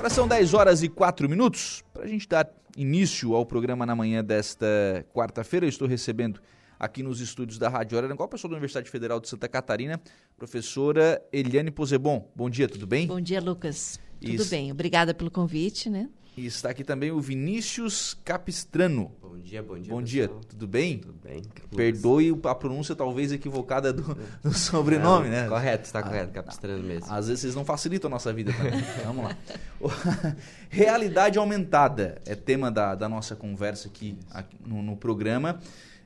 Agora são 10 horas e 4 minutos. Para a gente dar início ao programa na manhã desta quarta-feira, eu estou recebendo aqui nos estúdios da Rádio Araranguá, professor da Universidade Federal de Santa Catarina, professora Eliane Posebon. Bom dia, tudo bem? Bom dia, Lucas. Tudo Isso. bem, obrigada pelo convite, né? E está aqui também o Vinícius Capistrano. Bom dia, bom dia. Bom dia, tudo bem? Tudo bem. Perdoe a pronúncia talvez equivocada do, do sobrenome, Não, né? Correto, está correto, Capistrano mesmo. Às vezes vocês não facilitam a nossa vida também. Vamos lá. Realidade aumentada é tema da, da nossa conversa aqui, aqui no, no programa.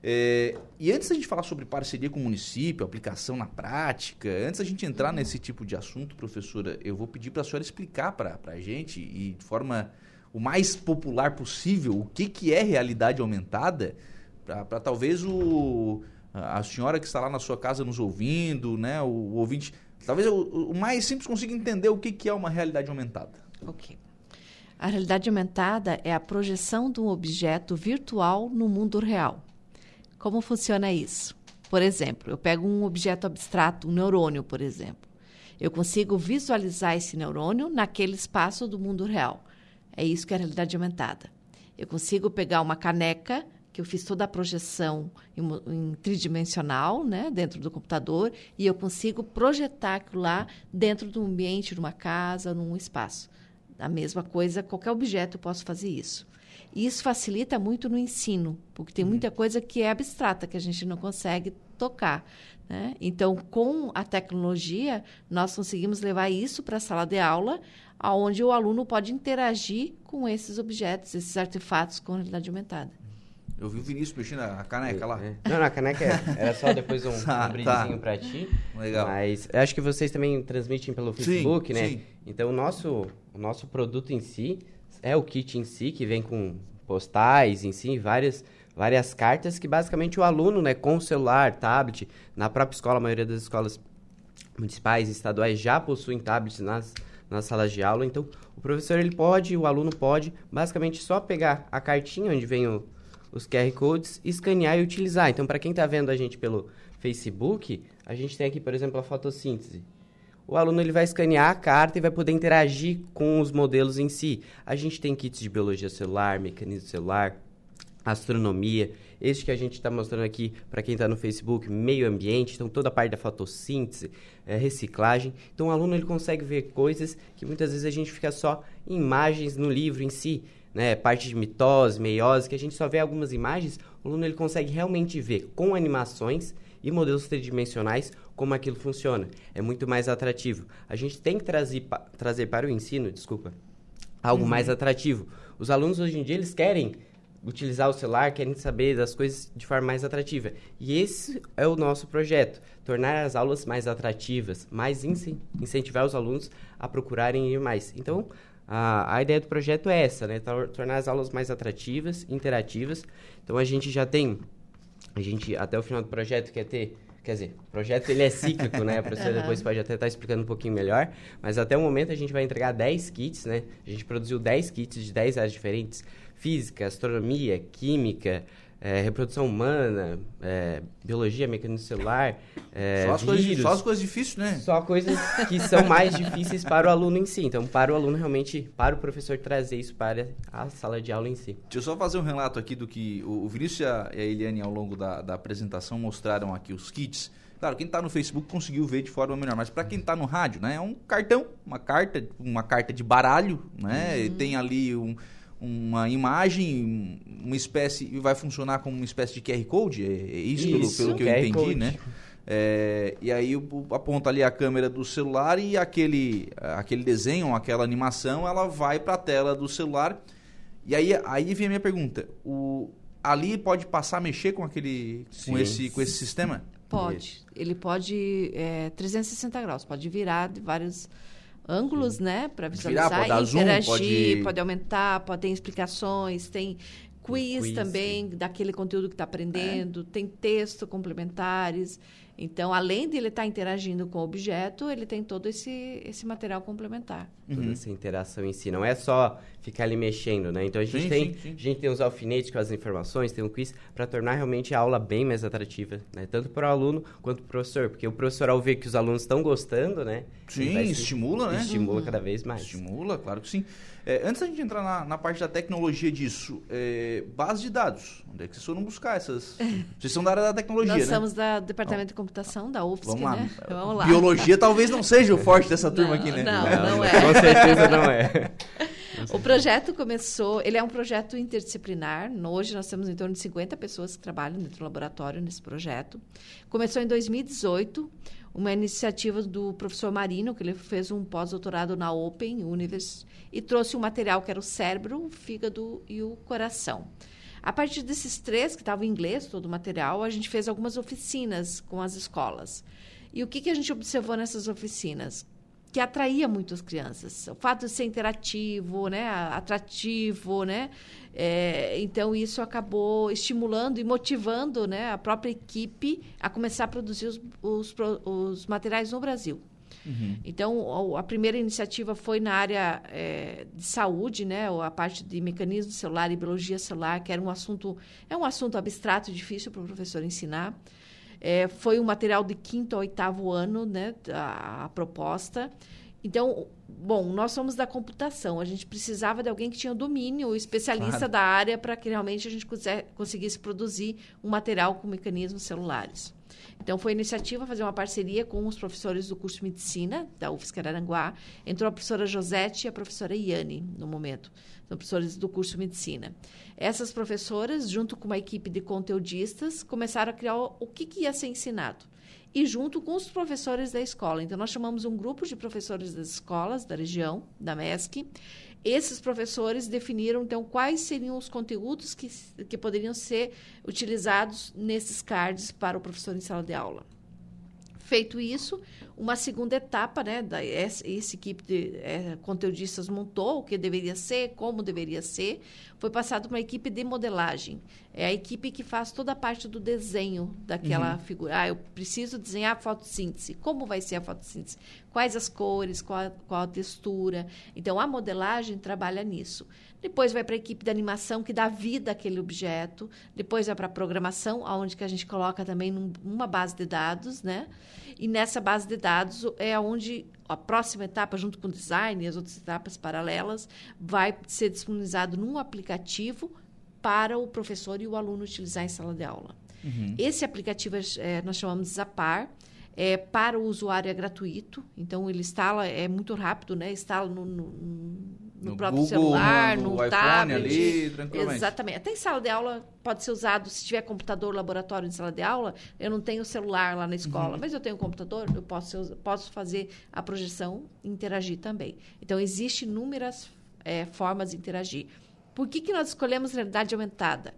É, e antes da gente falar sobre parceria com o município, aplicação na prática, antes da gente entrar nesse tipo de assunto, professora, eu vou pedir para a senhora explicar para a gente, e de forma o mais popular possível, o que, que é realidade aumentada, para talvez o, a senhora que está lá na sua casa nos ouvindo, né, o, o ouvinte, talvez o, o, mais simples consiga entender o que, que é uma realidade aumentada. Ok. A realidade aumentada é a projeção de um objeto virtual no mundo real. Como funciona isso? Por exemplo, eu pego um objeto abstrato, um neurônio, por exemplo. Eu consigo visualizar esse neurônio naquele espaço do mundo real. É isso que é a realidade aumentada. Eu consigo pegar uma caneca, que eu fiz toda a projeção em, em, tridimensional, né, dentro do computador, e eu consigo projetar aquilo lá dentro de um ambiente, de uma casa, num espaço. A mesma coisa, qualquer objeto eu posso fazer isso. E isso facilita muito no ensino, porque tem muita uhum. coisa que é abstrata, que a gente não consegue tocar. Né? Então, com a tecnologia, nós conseguimos levar isso para a sala de aula, onde o aluno pode interagir com esses objetos, esses artefatos com realidade aumentada. Eu vi o Vinícius mexendo a caneca lá. É. Não, não, a caneca é, era só depois um, ah, um brindezinho tá. para ti. Legal. Mas eu acho que vocês também transmitem pelo Facebook, sim, né? Sim. Então, o nosso, o nosso produto em si é o kit em si, que vem com postais em si, várias, várias cartas que basicamente o aluno, né, com celular, tablet, na própria escola, a maioria das escolas municipais e estaduais já possuem tablets nas, nas salas de aula. Então, o professor ele pode, o aluno pode, basicamente só pegar a cartinha onde vem o, os QR codes, escanear e utilizar. Então, para quem está vendo a gente pelo Facebook, a gente tem aqui, por exemplo, a fotossíntese o aluno ele vai escanear a carta e vai poder interagir com os modelos em si. A gente tem kits de biologia celular, mecanismo celular, astronomia. Este que a gente está mostrando aqui para quem está no Facebook, meio ambiente, então toda a parte da fotossíntese, é, reciclagem. Então o aluno ele consegue ver coisas que muitas vezes a gente fica só em imagens no livro em si. Né, parte de mitose, meiose, que a gente só vê algumas imagens, o aluno ele consegue realmente ver com animações e modelos tridimensionais como aquilo funciona. É muito mais atrativo. A gente tem que trazer, pa, trazer para o ensino, desculpa, algo uhum. mais atrativo. Os alunos hoje em dia eles querem utilizar o celular, querem saber das coisas de forma mais atrativa. E esse é o nosso projeto, tornar as aulas mais atrativas, mais incentivar os alunos a procurarem ir mais. Então, a, a ideia do projeto é essa, né? Tornar as aulas mais atrativas, interativas. Então, a gente já tem a gente, até o final do projeto, quer ter Quer dizer, o projeto ele é cíclico, né? A professora uhum. depois pode até estar explicando um pouquinho melhor. Mas até o momento a gente vai entregar 10 kits, né? A gente produziu 10 kits de 10 áreas diferentes. Física, astronomia, química, é, reprodução humana, é, biologia, mecanismo celular, é, só, as vírus, coisas, só as coisas difíceis, né? Só coisas que são mais difíceis para o aluno em si. Então, para o aluno realmente, para o professor trazer isso para a sala de aula em si. Deixa eu só fazer um relato aqui do que o Vinícius e a Eliane, ao longo da, da apresentação, mostraram aqui os kits. Claro, quem está no Facebook conseguiu ver de forma melhor, mas para quem está no rádio, né, é um cartão, uma carta, uma carta de baralho, né? Uhum. Tem ali um uma imagem, uma espécie, vai funcionar como uma espécie de QR Code, é, é isso, isso, pelo, pelo que eu entendi, code. né? É, e aí aponta ali a câmera do celular e aquele, aquele desenho, aquela animação, ela vai para a tela do celular. E aí, aí vem a minha pergunta: o, ali pode passar a mexer com aquele, com esse, com esse sistema? Pode. Ele pode é, 360 graus, pode virar de vários ângulos, Sim. né, para visualizar, Virar, pode interagir, zoom, pode... pode... aumentar, pode ter explicações, tem quiz, quiz também daquele conteúdo que está aprendendo, é. tem texto complementares. Então, além de ele estar tá interagindo com o objeto, ele tem todo esse, esse material complementar. Uhum. Toda essa interação em si. Não é só ficar ali mexendo, né? Então, a gente, sim, tem, sim, sim. A gente tem os alfinetes com as informações, tem um quiz, para tornar realmente a aula bem mais atrativa, né? Tanto para o aluno quanto para o professor. Porque o professor, ao ver que os alunos estão gostando, né? Sim, estimula, né? Estimula uhum. cada vez mais. Estimula, claro que sim. É, antes da gente entrar na, na parte da tecnologia disso, é, base de dados. Onde é que vocês foram buscar essas? É. Vocês são da área da tecnologia, Nós né? somos da Departamento de Computação, da UFSC, Vamos lá. né? Vamos lá. Biologia talvez não seja o forte dessa turma não, aqui, né? Não, não, não é. Com certeza não é. O projeto começou, ele é um projeto interdisciplinar. Hoje nós temos em torno de 50 pessoas que trabalham dentro do laboratório nesse projeto. Começou em 2018 uma iniciativa do professor Marino, que ele fez um pós-doutorado na Open University e trouxe um material que era o cérebro, o fígado e o coração. A partir desses três, que estavam em inglês, todo o material, a gente fez algumas oficinas com as escolas. E o que, que a gente observou nessas oficinas? Que atraía muito as crianças. O fato de ser interativo, né, atrativo, né, é, então isso acabou estimulando e motivando, né, a própria equipe a começar a produzir os, os, os materiais no Brasil. Uhum. Então, a primeira iniciativa foi na área é, de saúde, né, a parte de mecanismo celular e biologia celular, que era um assunto, é um assunto abstrato, difícil para o professor ensinar. É, foi um material de quinto a oitavo ano, né, a, a, proposta. Então, bom, nós somos da computação, a gente precisava de alguém que tinha domínio, especialista claro. da área, para que realmente a gente conseguisse produzir um material com mecanismos celulares. Então, foi iniciativa fazer uma parceria com os professores do curso de medicina da UFSC Araranguá. Entrou a professora Josete e a professora Iane, no momento. São professores do curso de medicina. Essas professoras, junto com uma equipe de conteudistas, começaram a criar o, que, que ia ser ensinado e junto com os professores da escola. Então, nós chamamos um grupo de professores das escolas da região, da MESC. Esses professores definiram, então, quais seriam os conteúdos que, que poderiam ser utilizados nesses cards para o professor em sala de aula. Feito isso, uma segunda etapa, né, da, essa, essa equipe de é, conteudistas montou o que deveria ser, como deveria ser, foi passado para uma equipe de modelagem. É a equipe que faz toda a parte do desenho daquela uhum. figura. Ah, eu preciso desenhar a fotossíntese. Como vai ser a fotossíntese? Quais as cores, qual a, qual a textura? Então, a modelagem trabalha nisso. Depois vai para a equipe de animação que dá vida àquele objeto. Depois vai para a programação, onde que a gente coloca também num, uma base de dados, né? E nessa base de dados é onde a próxima etapa, junto com o design e as outras etapas paralelas, vai ser disponibilizado num aplicativo para o professor e o aluno utilizar em sala de aula. Uhum. Esse aplicativo é, nós chamamos de Zapar. É, para o usuário é gratuito, então ele instala, é muito rápido, né? Instala no, no, no, no próprio Google, celular, no, no tablet. ali, tranquilamente. Exatamente. Até em sala de aula pode ser usado, se tiver computador, laboratório em sala de aula, eu não tenho celular lá na escola, uhum. mas eu tenho computador, eu posso, posso fazer a projeção e interagir também. Então, existem inúmeras é, formas de interagir. Por que, que nós escolhemos realidade aumentada?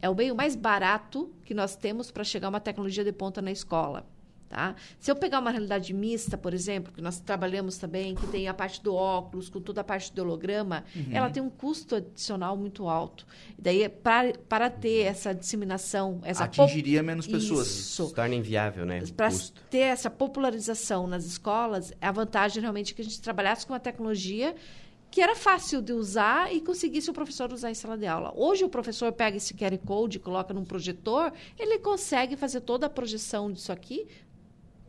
É o meio mais barato que nós temos para chegar a uma tecnologia de ponta na escola. Tá? Se eu pegar uma realidade mista, por exemplo, que nós trabalhamos também, que tem a parte do óculos, com toda a parte do holograma, uhum. ela tem um custo adicional muito alto. E daí, para, para ter essa disseminação... Essa Atingiria menos pessoas. Isso. Se torna inviável, né? Para ter essa popularização nas escolas, a vantagem realmente é que a gente trabalhasse com uma tecnologia que era fácil de usar e conseguisse o professor usar em sala de aula. Hoje o professor pega esse QR Code, coloca num projetor, ele consegue fazer toda a projeção disso aqui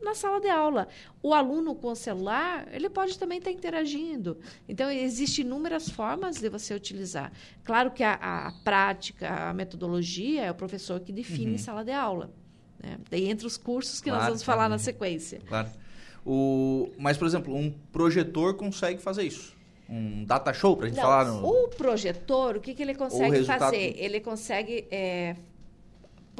na sala de aula. O aluno com o celular, ele pode também estar interagindo. Então, existem inúmeras formas de você utilizar. Claro que a, a prática, a metodologia é o professor que define uhum. sala de aula. Né? Daí, entre os cursos que claro, nós vamos falar na sequência. Claro. O, mas, por exemplo, um projetor consegue fazer isso? Um data show, para a gente Não, falar no... O projetor, o que, que ele consegue fazer? Ele consegue é,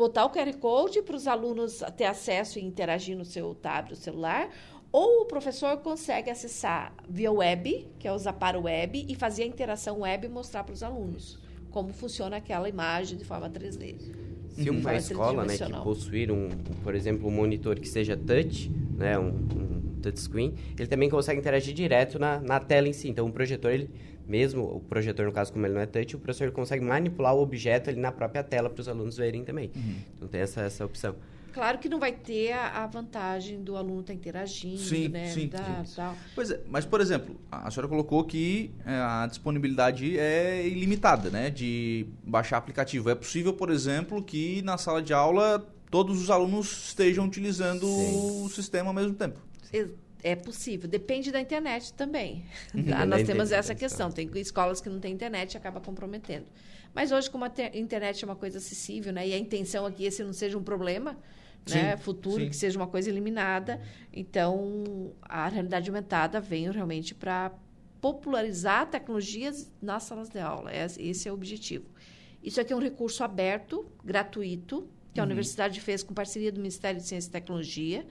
botar o QR Code para os alunos ter acesso e interagir no seu tablet, celular, ou o professor consegue acessar via web, que é usar para o web, e fazer a interação web e mostrar para os alunos como funciona aquela imagem de forma 3D. Se uma escola né, que possuir, um, por exemplo, um monitor que seja touch, né, um, um touchscreen, ele também consegue interagir direto na, na tela em si. Então, o projetor, ele mesmo o projetor, no caso, como ele não é touch, o professor consegue manipular o objeto ali na própria tela para os alunos verem também. Uhum. Então tem essa, essa opção. Claro que não vai ter a, a vantagem do aluno estar tá interagindo, sim, né? Sim, da, sim. Tal. Pois é, mas, por exemplo, a senhora colocou que é, a disponibilidade é ilimitada, né? De baixar aplicativo. É possível, por exemplo, que na sala de aula todos os alunos estejam utilizando sim. o sistema ao mesmo tempo. É possível, depende da internet também. Tá? Nós temos essa questão. Tem escolas que não têm internet e acaba comprometendo. Mas hoje, como a internet é uma coisa acessível, né? E a intenção aqui é esse não seja um problema, né? Futuro, sim. que seja uma coisa eliminada. Então, a realidade aumentada vem realmente para popularizar tecnologias nas salas de aula. Esse é o objetivo. Isso aqui é um recurso aberto, gratuito, que a uhum. universidade fez com parceria do Ministério de Ciência e Tecnologia.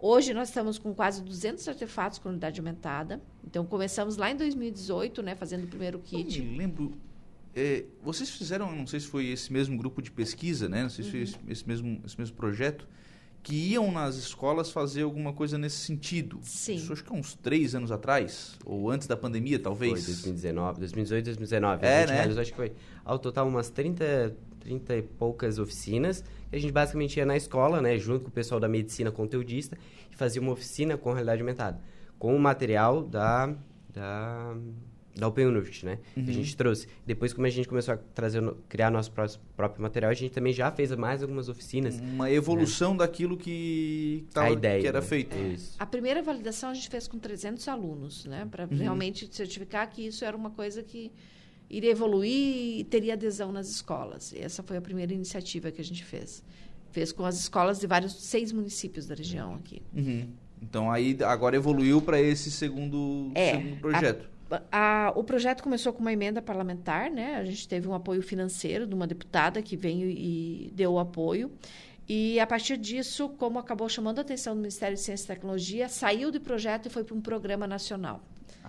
Hoje nós estamos com quase 200 artefatos com unidade aumentada. Então começamos lá em 2018, né, fazendo o primeiro kit. Eu me lembro é, vocês fizeram, não sei se foi esse mesmo grupo de pesquisa, né? Não sei se uhum. foi esse, esse, mesmo, esse mesmo projeto, que iam nas escolas fazer alguma coisa nesse sentido. Sim. Isso acho que há uns três anos atrás, ou antes da pandemia, talvez. Foi 2019, 2018, 2019. É, né? Realizou, acho que foi ao total umas 30, 30 e poucas oficinas. E a gente basicamente ia na escola, né, junto com o pessoal da medicina conteudista, e fazia uma oficina com realidade aumentada, com o material da, da da Open University, né? Uhum. Que a gente trouxe. Depois, como a gente começou a trazer, criar nosso próprio material, a gente também já fez mais algumas oficinas. Uma evolução né? daquilo que, tava, a ideia, que era né? feito. Isso. A primeira validação a gente fez com 300 alunos, né? Para uhum. realmente certificar que isso era uma coisa que iria evoluir e teria adesão nas escolas. E essa foi a primeira iniciativa que a gente fez. Fez com as escolas de vários seis municípios da região aqui. Uhum. Então aí agora evoluiu para esse segundo, é, segundo projeto. A a, o projeto começou com uma emenda parlamentar, né? A gente teve um apoio financeiro de uma deputada que veio e deu o apoio. E a partir disso, como acabou chamando a atenção do Ministério de Ciência e Tecnologia, saiu do projeto e foi para um programa nacional.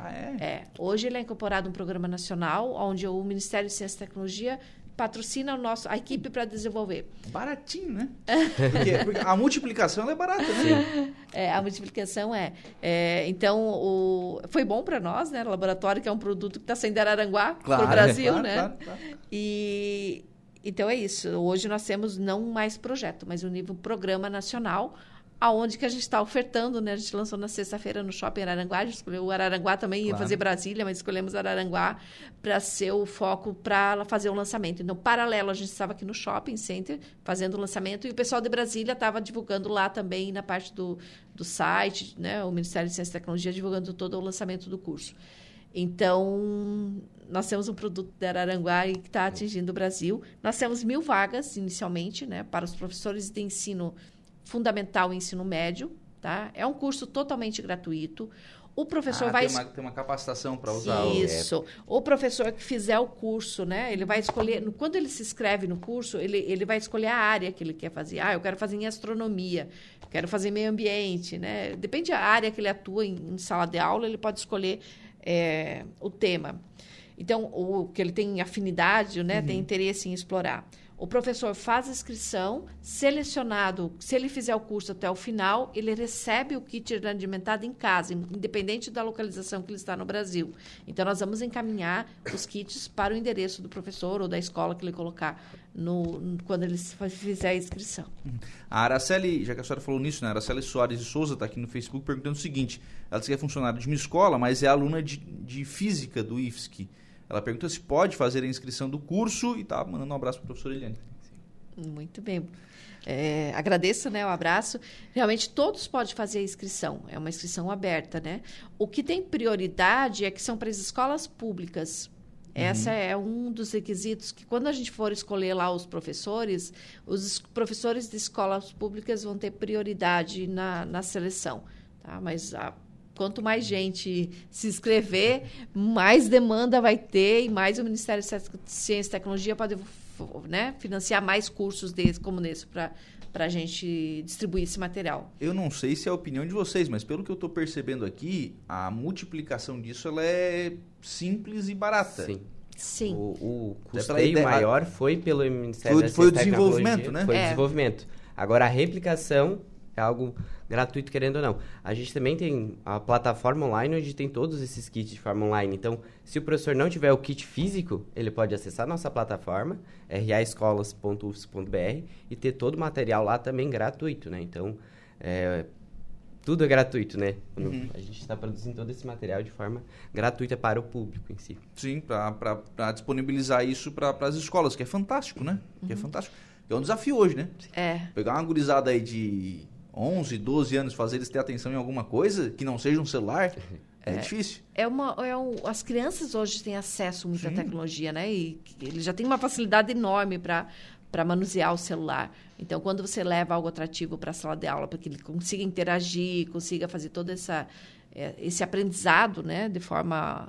Ah, é? É. Hoje ele é incorporado um programa nacional, onde o Ministério de Ciência e Tecnologia patrocina o nosso, a equipe para desenvolver. Baratinho, né? porque, porque, a multiplicação é barata, né? É, a multiplicação é. é então, o, foi bom para nós, né? O laboratório, que é um produto que está saindo de Araranguá claro, para o Brasil, claro, né? Claro, claro. E então é isso. Hoje nós temos não mais projeto, mas um nível programa nacional, aonde que a gente está ofertando, né? A gente lançou na sexta-feira no Shopping Araranguá, a gente escolheu o Araranguá também, claro. ia fazer Brasília, mas escolhemos Araranguá para ser o foco para fazer o lançamento. Então, paralelo, a gente estava aqui no Shopping Center fazendo o lançamento e o pessoal de Brasília estava divulgando lá também na parte do, do site, né? O Ministério de Ciência e Tecnologia divulgando todo o lançamento do curso. Então, nós temos um produto de Araranguá que está atingindo o Brasil. Nós temos mil vagas, inicialmente, né, para os professores de ensino fundamental e ensino médio, tá? É um curso totalmente gratuito. O professor ah, vai tem uma, tem uma capacitação para usar isso. O, o professor que fizer o curso, né? Ele vai escolher quando ele se inscreve no curso, ele, ele vai escolher a área que ele quer fazer. Ah, eu quero fazer em astronomia, quero fazer meio ambiente, né? Depende da área que ele atua em, em sala de aula, ele pode escolher é, o tema. Então, o que ele tem afinidade, né? Uhum. Tem interesse em explorar. O professor faz a inscrição, selecionado, se ele fizer o curso até o final, ele recebe o kit alimentado em casa, independente da localização que ele está no Brasil. Então, nós vamos encaminhar os kits para o endereço do professor ou da escola que ele colocar no, quando ele fizer a inscrição. A Araceli, já que a senhora falou nisso, né? A Araceli Soares de Souza está aqui no Facebook perguntando o seguinte: ela disse que é funcionária de uma escola, mas é aluna de, de física do IFSC. Ela pergunta se pode fazer a inscrição do curso e está mandando um abraço para a professora Eliane. Muito bem. É, agradeço né, o abraço. Realmente todos podem fazer a inscrição, é uma inscrição aberta. Né? O que tem prioridade é que são para as escolas públicas. Uhum. Essa é um dos requisitos que, quando a gente for escolher lá os professores, os professores de escolas públicas vão ter prioridade na, na seleção. Tá? Mas a quanto mais gente se inscrever, mais demanda vai ter e mais o Ministério de Ciência e Tecnologia pode né, financiar mais cursos desses, como nesse para para a gente distribuir esse material. Eu não sei se é a opinião de vocês, mas pelo que eu estou percebendo aqui, a multiplicação disso ela é simples e barata. Sim. Sim. O, o custeio é maior foi pelo Ministério foi, da Ciência Foi o desenvolvimento, né? Foi o é. desenvolvimento. Agora, a replicação é algo gratuito, querendo ou não. A gente também tem a plataforma online onde tem todos esses kits de forma online. Então, se o professor não tiver o kit físico, ele pode acessar nossa plataforma, raescolas.ufs.br, e ter todo o material lá também gratuito, né? Então, é, tudo é gratuito, né? Uhum. A gente está produzindo todo esse material de forma gratuita para o público em si. Sim, para disponibilizar isso para as escolas, que é fantástico, né? Uhum. Que é uhum. fantástico. É um desafio hoje, né? É. Pegar uma gurizada aí de 11, 12 anos, fazer eles ter atenção em alguma coisa que não seja um celular, é, é difícil. É uma, é um, as crianças hoje têm acesso muito à tecnologia, né? E eles já têm uma facilidade enorme para para manusear o celular. Então, quando você leva algo atrativo para a sala de aula, para que ele consiga interagir, consiga fazer todo essa, é, esse aprendizado né, de forma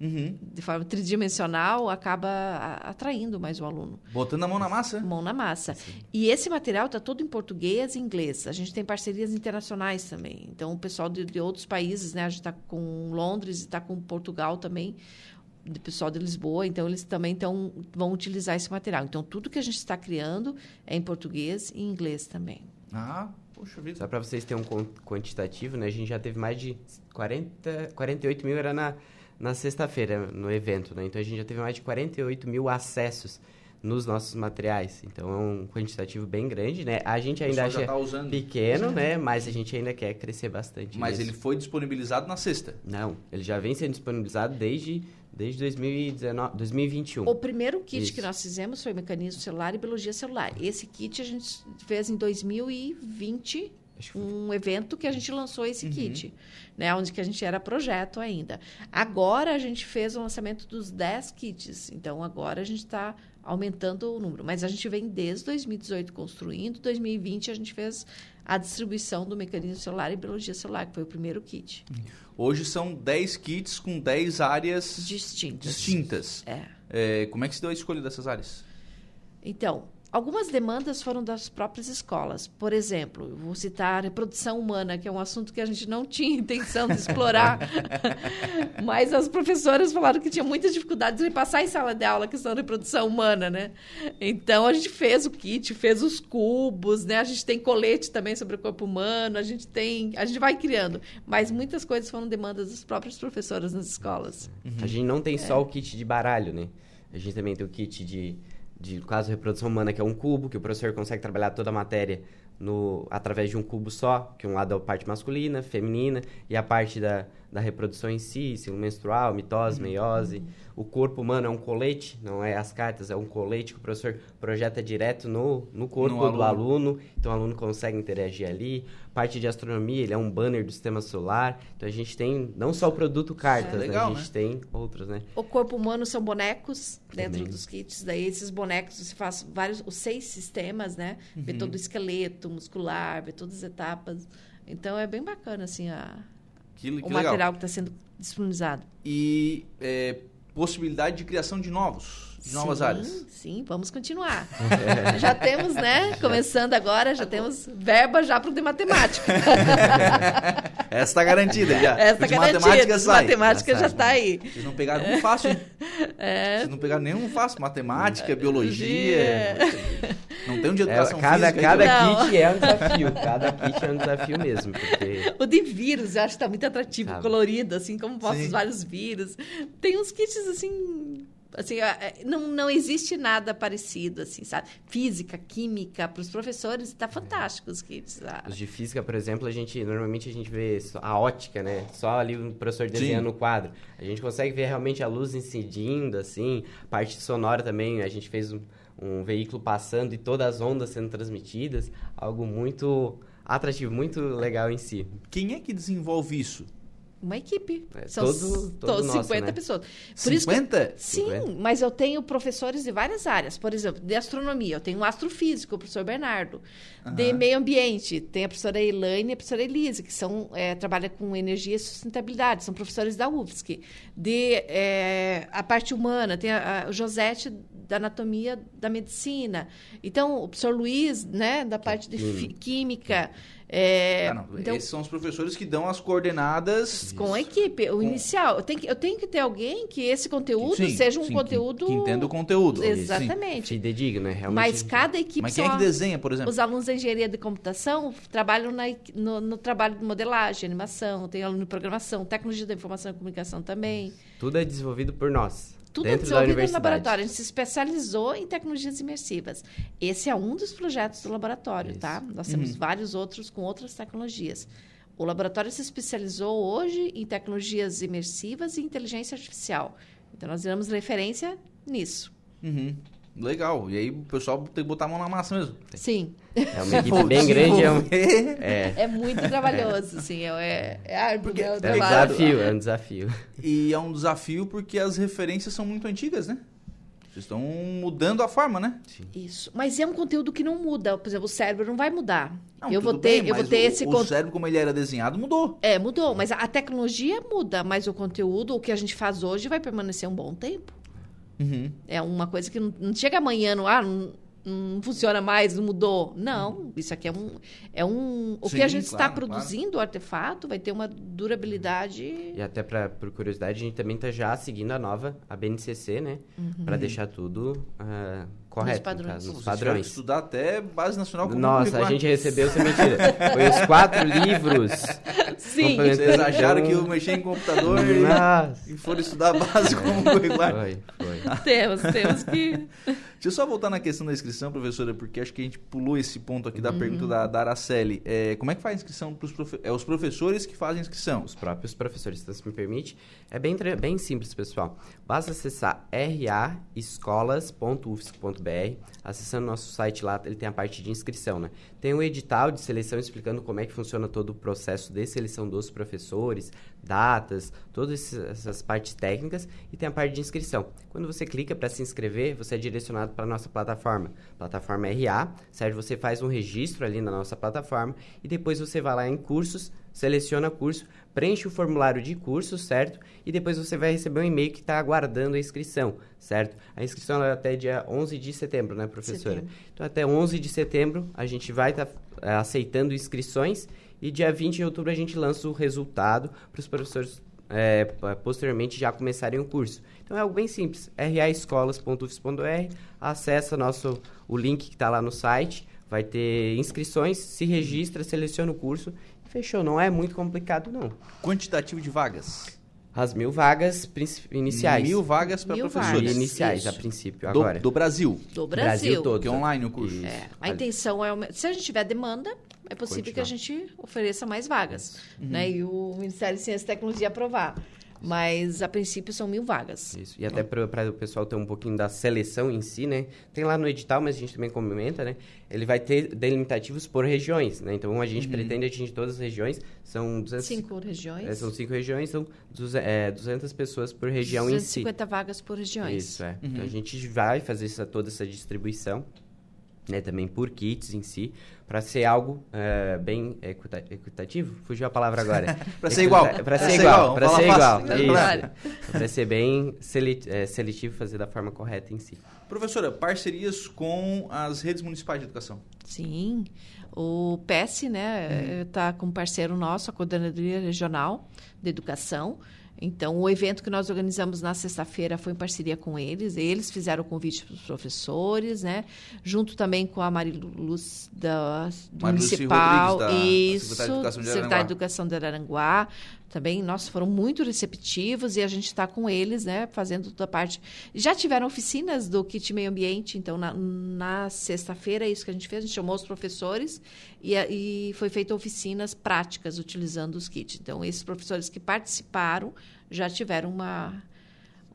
uhum. de forma tridimensional, acaba atraindo mais o aluno. Botando a mão na massa? Mão na massa. Sim. E esse material está todo em português e inglês. A gente tem parcerias internacionais também. Então, o pessoal de, de outros países, né? A gente está com Londres e está com Portugal também do pessoal de Lisboa, então eles também tão, vão utilizar esse material. Então, tudo que a gente está criando é em português e inglês também. Ah, poxa vida. Só para vocês terem um quantitativo, né? A gente já teve mais de 40, 48 mil, era na, na sexta-feira, no evento, né? Então, a gente já teve mais de 48 mil acessos nos nossos materiais. Então, é um quantitativo bem grande, né? A gente ainda acha tá pequeno, né? Mas a gente ainda quer crescer bastante. Mas ele foi disponibilizado na sexta? Não, ele já vem sendo disponibilizado desde Desde 2019, 2021. O primeiro kit Isso. que nós fizemos foi mecanismo celular e biologia celular. Esse kit a gente fez em 2020, um evento que a gente lançou esse uhum. kit, né, onde que a gente era projeto ainda. Agora a gente fez o lançamento dos 10 kits, então agora a gente está aumentando o número. Mas a gente vem desde 2018 construindo, 2020 a gente fez a distribuição do mecanismo celular e biologia celular, que foi o primeiro kit. Hoje são 10 kits com 10 áreas distintas. distintas. É. é. Como é que se deu a escolha dessas áreas? Então, Algumas demandas foram das próprias escolas. Por exemplo, vou citar a reprodução humana, que é um assunto que a gente não tinha intenção de explorar, mas as professoras falaram que tinha muitas dificuldades de passar em sala de aula a questão da reprodução humana, né? Então a gente fez o kit, fez os cubos, né? A gente tem colete também sobre o corpo humano, a gente tem, a gente vai criando, mas muitas coisas foram demandas das próprias professoras nas escolas. Uhum. A gente não tem é. só o kit de baralho, né? A gente também tem o kit de de, no caso, reprodução humana, que é um cubo, que o professor consegue trabalhar toda a matéria no, através de um cubo só, que um lado é a parte masculina, feminina, e a parte da, da reprodução em si, ciclo menstrual, mitose, meiose. O corpo humano é um colete, não é as cartas, é um colete que o professor projeta direto no, no corpo no do aluno. aluno. Então o aluno consegue interagir ali. Parte de astronomia, ele é um banner do sistema solar. Então a gente tem não só o produto cartas, é legal, né? a gente né? tem outros, né? O corpo humano são bonecos dentro Também. dos kits. Daí esses bonecos você faz vários, os seis sistemas, né? Uhum. Vê todo o esqueleto muscular, vê todas as etapas. Então é bem bacana assim a que, que o material legal. que está sendo disponibilizado. E é, possibilidade de criação de novos, de novas sim, áreas. Sim, vamos continuar. já temos, né? Começando agora, já temos verba já para o de matemática. Essa está garantida já. Essa está garantida. Matemática, sai. matemática já está aí. Vocês não pegaram nenhum fácil? É. Vocês não pegaram nenhum fácil. Matemática, biologia. É. Não tem um de educação é, cada, física. Cada kit é um desafio. Cada kit é um desafio mesmo. Porque... O de vírus, eu acho que está muito atrativo, Sabe. colorido, assim, como mostra os vários vírus. Tem uns kits, assim, assim é, não, não existe nada parecido assim sabe? Física química para os professores está fantástico os kits ah. os de física por exemplo a gente normalmente a gente vê a ótica né? Só ali o professor desenhando o quadro. A gente consegue ver realmente a luz incidindo assim parte sonora também a gente fez um, um veículo passando e todas as ondas sendo transmitidas algo muito atrativo muito legal em si. Quem é que desenvolve isso uma equipe. É, São todo, todo nosso, 50 né? pessoas. Por 50? Que, sim, 50. mas eu tenho professores de várias áreas. Por exemplo, de astronomia, eu tenho um astrofísico, o professor Bernardo. Uhum. De meio ambiente, tem a professora Elaine e a professora Elise, que são, é, trabalham com energia e sustentabilidade, são professores da UFSC. De é, a parte humana, tem a, a Josete da anatomia da medicina. Então, o professor Luiz, né, da parte de química. É, ah, não. Então, Esses são os professores que dão as coordenadas. Com a equipe. O com... inicial. Eu tenho, que, eu tenho que ter alguém que esse conteúdo sim, seja um sim, conteúdo. Que, que, entenda o conteúdo. Exatamente. Se dedique, né? Realmente. Mas cada equipe. Mas quem é que desenha, por exemplo? Os alunos da engenharia de computação trabalham na, no, no, trabalho de modelagem, animação, tem aluno de programação, tecnologia da informação e comunicação também. Tudo é desenvolvido por nós. Tudo é desenvolvido no laboratório. A gente se especializou em tecnologias imersivas. Esse é um dos projetos do laboratório, Isso. tá? Nós temos uhum. vários outros com outras tecnologias. O laboratório se especializou hoje em tecnologias imersivas e inteligência artificial. Então, nós damos referência nisso. Uhum. Legal. E aí o pessoal tem que botar a mão na massa mesmo. Sim. É uma equipe bem grande. É, um... é. é muito trabalhoso, sim. É, é árduo, porque é, um é desafio, é um desafio. E é um desafio porque as referências são muito antigas, né? Vocês estão mudando a forma, né? Sim. Isso. Mas é um conteúdo que não muda. Por exemplo, o cérebro não vai mudar. Não, eu vou ter, bem, eu vou ter o, esse o cérebro como ele era desenhado mudou. É, mudou, mas a tecnologia muda, mas o conteúdo, o que a gente faz hoje vai permanecer um bom tempo. Uhum. É uma coisa que não, não chega amanhã, no, ah, não, não funciona mais, não mudou. Não, isso aqui é um. É um o Sim, que a gente claro, está produzindo, claro. o artefato, vai ter uma durabilidade. E até para por curiosidade, a gente também está já seguindo a nova, a BNCC, né? Uhum. Para deixar tudo. Uh, correto. Nos padrões. Nos padrões. estudar até base nacional comum Nossa, a gente recebeu, sem mentira. Foi os quatro livros. Sim. Vocês acharam que eu mexi em computador e, e foram estudar base comum curricular. Foi, foi. Temos, temos que... Deixa eu só voltar na questão da inscrição, professora, porque acho que a gente pulou esse ponto aqui da uhum. pergunta da, da Araceli. É, como é que faz a inscrição para os profe É os professores que fazem a inscrição? Os próprios professores, então, se me permite. É bem, bem simples, pessoal. Basta acessar raescolas.ufsc.br. Acessando nosso site lá, ele tem a parte de inscrição, né? Tem um edital de seleção explicando como é que funciona todo o processo de seleção dos professores, datas, todas essas partes técnicas e tem a parte de inscrição. Quando você clica para se inscrever, você é direcionado para a nossa plataforma, plataforma RA, certo? Você faz um registro ali na nossa plataforma e depois você vai lá em cursos, seleciona curso, preenche o formulário de curso, certo? E depois você vai receber um e-mail que está aguardando a inscrição, certo? A inscrição é até dia 11 de setembro, né, professora? Setembro. Então, até 11 de setembro, a gente vai estar tá, é, aceitando inscrições e dia 20 de outubro a gente lança o resultado para os professores é, posteriormente já começarem o curso. Então é algo bem simples. raescolas.ufs.br, acessa nosso, o link que está lá no site, vai ter inscrições, se registra, seleciona o curso Fechou, não é muito complicado, não. Quantitativo de vagas? As mil vagas iniciais. Mil vagas para professores. Vagas. Iniciais, Isso. a princípio, agora. Do, Brasil. Do Brasil. Brasil todo. Que é online o curso. É. A intenção é... Se a gente tiver demanda, é possível Continuar. que a gente ofereça mais vagas. Uhum. Né? E o Ministério de Ciência e Tecnologia aprovar. Mas, a princípio, são mil vagas. Isso. E até para o pessoal ter um pouquinho da seleção em si, né? Tem lá no edital, mas a gente também comenta, né? Ele vai ter delimitativos por regiões, né? Então, a gente uhum. pretende atingir todas as regiões. São 200... Cinco regiões. É, são cinco regiões, são 200, é, 200 pessoas por região em si. 250 vagas por regiões. Isso, é. Uhum. Então, a gente vai fazer essa, toda essa distribuição, né? Também por kits em si para ser algo uh, bem equitativo. Fugiu a palavra agora. para ser igual. Para ser, ser igual. Para ser igual. Para ser bem eh, seletivo, fazer da forma correta em si. Professora, parcerias com as redes municipais de educação. Sim. O PES, né, está com um parceiro nosso, a Coordenadoria Regional de Educação, então, o evento que nós organizamos na sexta-feira foi em parceria com eles. Eles fizeram o convite para os professores, né? Junto também com a Mariluz da, do Municipal. Da, isso, Secretaria de Educação de Araranguá. Também, nossa, foram muito receptivos e a gente está com eles, né? Fazendo toda a parte. Já tiveram oficinas do Kit Meio Ambiente, então, na, na sexta-feira, é isso que a gente fez. A gente chamou os professores e, e foi feita oficinas práticas utilizando os kits. Então, esses professores que participaram já tiveram uma,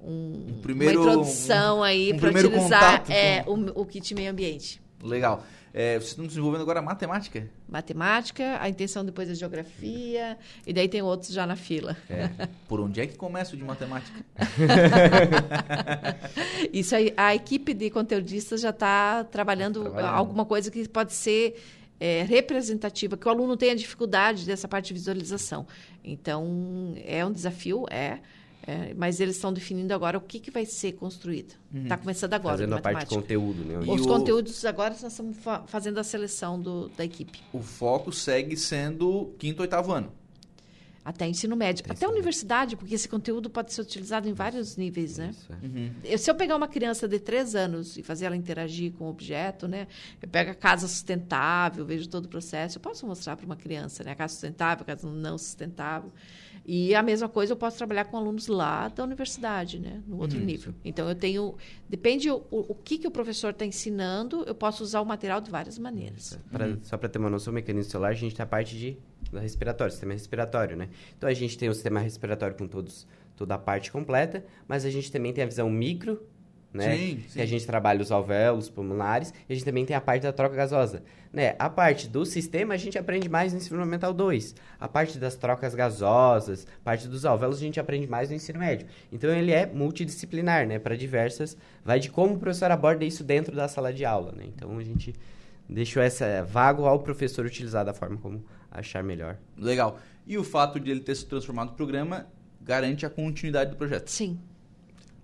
um, um primeiro, uma introdução um, aí um para utilizar é, o, o, kit meio ambiente. Legal. É, vocês estão desenvolvendo agora matemática? Matemática, a intenção depois é geografia, e daí tem outros já na fila. É. Por onde é que começa o de matemática? Isso aí, a equipe de conteudistas já está trabalhando, trabalhando alguma coisa que pode ser é, representativa, que o aluno tenha dificuldade dessa parte de visualização. Então, é um desafio, é. É, mas eles estão definindo agora o que, que vai ser construído. Está uhum. começando agora. Fazendo a parte de conteúdo, né? Os conteúdos agora nós estamos fa fazendo a seleção do, da equipe. O foco segue sendo quinto, oitavo ano. Até ensino médio. Até, a universidade, porque esse conteúdo pode ser utilizado em vários níveis, né? Isso, é. uhum. Se eu pegar uma criança de três anos e fazer ela interagir com o objeto, né? Eu pego a casa sustentável, vejo todo o processo. Eu posso mostrar para uma criança, né? A casa sustentável, a casa não sustentável. E a mesma coisa eu posso trabalhar com alunos lá da universidade, né? No outro uhum. nível. Então, eu tenho... Depende o, o que, que o professor está ensinando, eu posso usar o material de várias maneiras. Pra, uhum. Só para ter uma noção, o mecanismo celular, a gente tem a parte de respiratório, sistema respiratório, né? Então a gente tem o sistema respiratório com todos, toda a parte completa, mas a gente também tem a visão micro, né? Sim, sim. Que a gente trabalha os alvéolos pulmonares, e a gente também tem a parte da troca gasosa. Né? A parte do sistema a gente aprende mais no ensino fundamental 2. A parte das trocas gasosas, parte dos alvéolos a gente aprende mais no ensino médio. Então ele é multidisciplinar, né? Para diversas, vai de como o professor aborda isso dentro da sala de aula, né? Então a gente deixou essa vago ao professor utilizar da forma como achar melhor. Legal. E o fato de ele ter se transformado no programa garante a continuidade do projeto. Sim.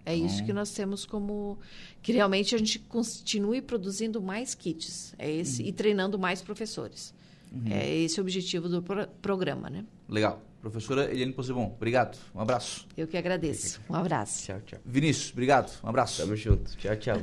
É então... isso que nós temos como que realmente a gente continue produzindo mais kits, é esse uhum. e treinando mais professores. Uhum. É esse o objetivo do pro programa, né? Legal. Professora Eliane Possebon, obrigado. Um abraço. Eu que agradeço. Um abraço. Tchau, tchau. Vinícius, obrigado. Um abraço. Tamo junto. Tchau, tchau.